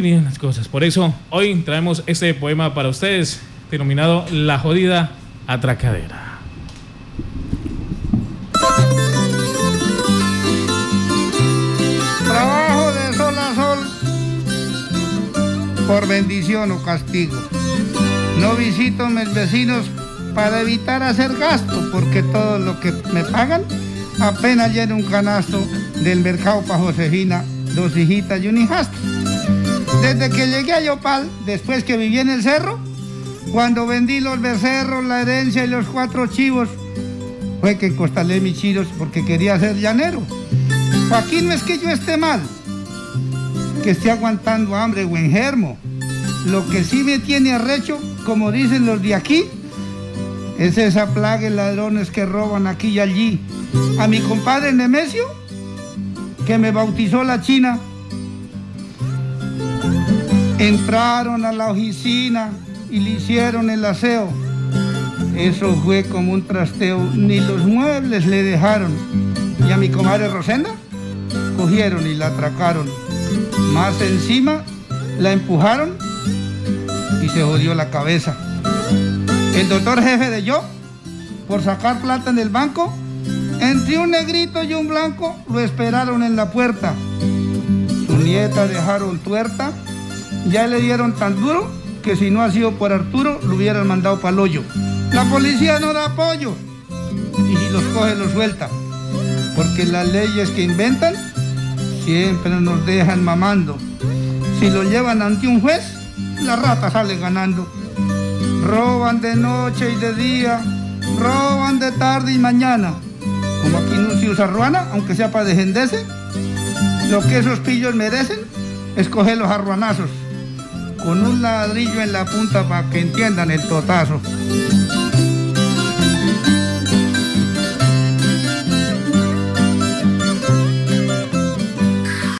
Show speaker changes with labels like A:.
A: tienen las cosas. Por eso hoy traemos este poema para ustedes, denominado La jodida atracadera.
B: Trabajo de sol a sol por bendición o castigo. No visito mis vecinos para evitar hacer gasto, porque todo lo que me pagan apenas llena un canasto del mercado para Josefina, dos hijitas y un hijastro. Desde que llegué a Yopal, después que viví en el cerro, cuando vendí los becerros, la herencia y los cuatro chivos, fue que costalé mis chiros porque quería ser llanero. Aquí no es que yo esté mal, que esté aguantando hambre o enfermo. Lo que sí me tiene arrecho, como dicen los de aquí, es esa plaga de ladrones que roban aquí y allí. A mi compadre Nemesio, que me bautizó la China, entraron a la oficina y le hicieron el aseo. Eso fue como un trasteo, ni los muebles le dejaron. Y a mi comadre Rosenda cogieron y la atracaron. Más encima la empujaron y se jodió la cabeza. El doctor jefe de yo, por sacar plata en el banco, entre un negrito y un blanco lo esperaron en la puerta. Su nieta dejaron tuerta, ya le dieron tan duro que si no ha sido por Arturo lo hubieran mandado para el hoyo. La policía no da apoyo y si los coge los suelta, porque las leyes que inventan siempre nos dejan mamando. Si lo llevan ante un juez, la rata sale ganando. Roban de noche y de día, roban de tarde y mañana. Como aquí no se usa ruana, aunque sea para defenderse, lo que esos pillos merecen es coger los arruanazos con un ladrillo en la punta para que entiendan el totazo.